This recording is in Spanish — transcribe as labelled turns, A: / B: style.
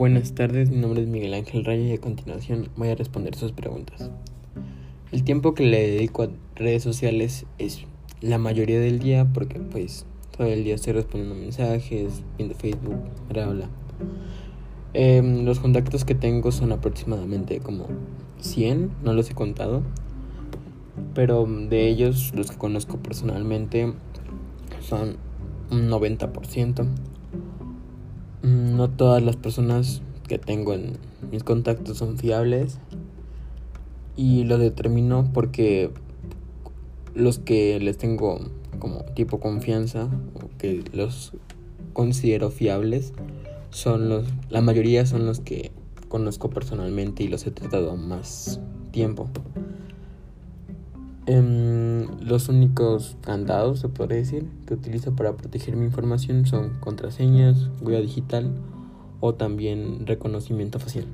A: Buenas tardes, mi nombre es Miguel Ángel Raya y a continuación voy a responder sus preguntas. El tiempo que le dedico a redes sociales es la mayoría del día porque pues todo el día estoy respondiendo mensajes, viendo Facebook, bla bla. Em, los contactos que tengo son aproximadamente como 100, no los he contado, pero de ellos los que conozco personalmente son un 90%. Mm, no todas las personas que tengo en mis contactos son fiables. Y lo determino porque los que les tengo como tipo confianza o que los considero fiables son los la mayoría son los que conozco personalmente y los he tratado más tiempo. Em, los únicos candados, se podría decir, que utilizo para proteger mi información son contraseñas, huella digital o también reconocimiento facial.